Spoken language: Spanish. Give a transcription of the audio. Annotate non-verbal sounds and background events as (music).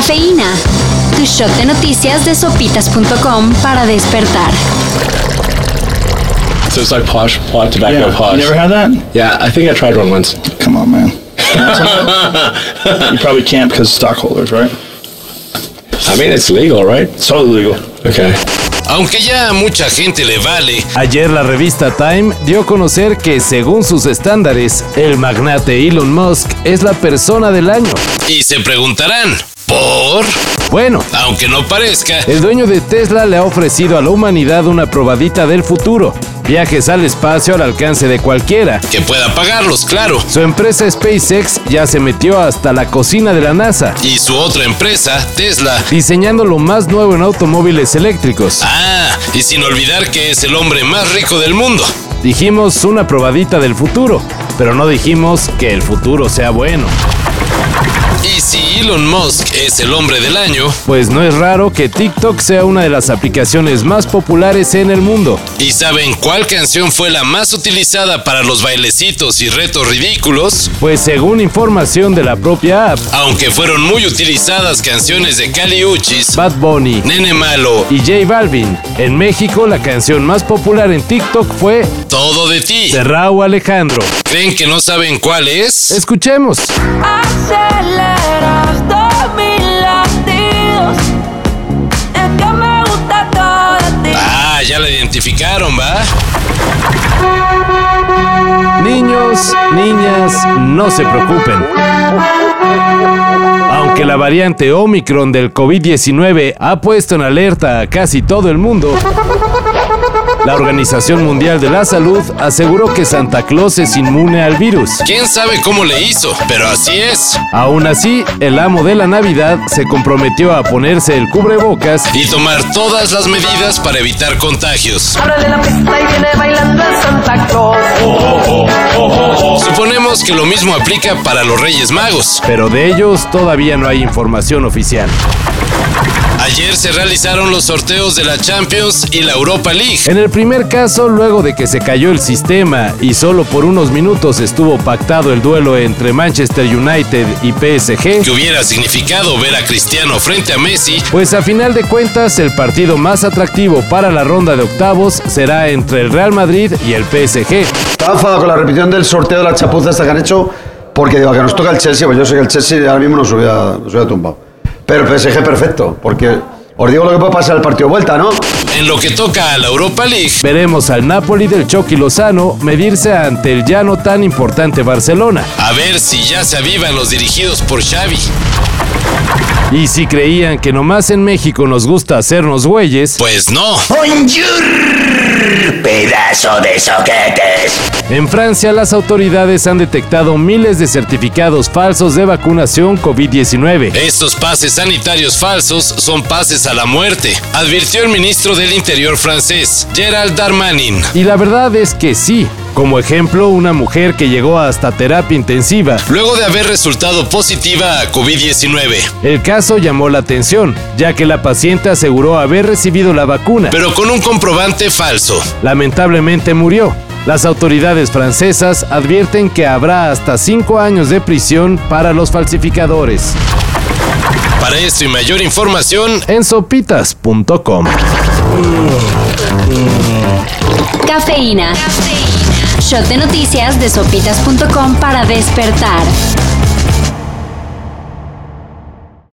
Cafeína. Tu shot de noticias de sopitas.com para despertar. So it's like posh, pot, tobacco Yeah. posh. You never had that? Yeah, I think I tried one once. Come on, man. (laughs) you probably can't because stockholders, right? I mean, it's legal, right? It's totally legal. Okay. Aunque ya a mucha gente le vale, Ayer la revista Time dio a conocer que según sus estándares, el magnate Elon Musk es la persona del año. y se preguntarán, ¿por? Bueno, Aunque no parezca, el dueño de Tesla le ha ofrecido a la humanidad una probadita del futuro. Viajes al espacio al alcance de cualquiera. que pueda pagarlos, claro. Su empresa SpaceX ya se metió hasta la cocina de la NASA, Y su otra empresa, Tesla. diseñando lo más nuevo en automóviles eléctricos. Ah, y sin olvidar que es el hombre más rico del mundo. Dijimos una probadita del futuro, pero no dijimos que el futuro sea bueno. Y si Elon Musk es el hombre del año, Pues no es raro que TikTok sea una de las aplicaciones más populares en el mundo. ¿y saben cuál canción fue la más utilizada para los bailecitos y retos ridículos? Pues según información de la propia app, Aunque fueron muy utilizadas canciones de Cali Uchis, Bad Bunny Nene Malo, y J Balvin, en México la canción más popular en TikTok fue Todo de ti. de Raúl Alejandro. ¿Creen que no saben cuál es? Escuchemos. Aceleras todos mis latidos. Es que me gusta todo de ti. Ah, ya la identificaron, ¿va? Niños, niñas, no se preocupen. Aunque la variante Omicron del COVID-19 ha puesto en alerta a casi todo el mundo, la Organización Mundial de la Salud aseguró que Santa Claus es inmune al virus. ¿Quién sabe cómo le hizo? Pero así es. Aún así, el amo de la Navidad se comprometió a ponerse el cubrebocas Y tomar todas las medidas para evitar contagios. Abre la pista y viene bailando el Santa Claus. Suponemos que lo mismo aplica para los Reyes Magos. pero de ellos todavía no hay información oficial. Ayer se realizaron los sorteos de la Champions y la Europa League. En el primer caso, luego de que se cayó el sistema y solo por unos minutos estuvo pactado el duelo entre Manchester United y PSG, que hubiera significado ver a Cristiano frente a Messi, pues a final de cuentas el partido más atractivo para la ronda de octavos será entre el Real Madrid y el PSG. Estaba enfadado con la repetición del sorteo de la chapuza esta que han hecho, porque digo, que nos toca el Chelsea, pues yo sé que el Chelsea ahora mismo nos hubiera, nos hubiera tumbado. Pero el PSG perfecto, porque os digo lo que puede pasar el partido de vuelta, ¿no? en lo que toca a la Europa League, Veremos al Napoli del Chucky Lozano medirse ante el ya no tan importante Barcelona. a ver si ya se avivan los dirigidos por Xavi. Y si creían que nomás en México nos gusta hacernos güeyes, Pues no. Bonjour, pedazo de soquetes. En Francia, las autoridades han detectado miles de certificados falsos de vacunación COVID-19. Estos pases sanitarios falsos son pases a la muerte, advirtió el ministro del Interior francés, Gerald Darmanin. Y la verdad es que sí. Como ejemplo, una mujer que llegó hasta terapia intensiva. Luego de haber resultado positiva a COVID-19, El caso llamó la atención, ya que la paciente aseguró haber recibido la vacuna. pero con un comprobante falso. Lamentablemente murió. Las autoridades francesas advierten que habrá hasta cinco años de prisión para los falsificadores. Para esto y mayor información, En sopitas.com. Cafeína. Shot de noticias de sopitas.com para despertar.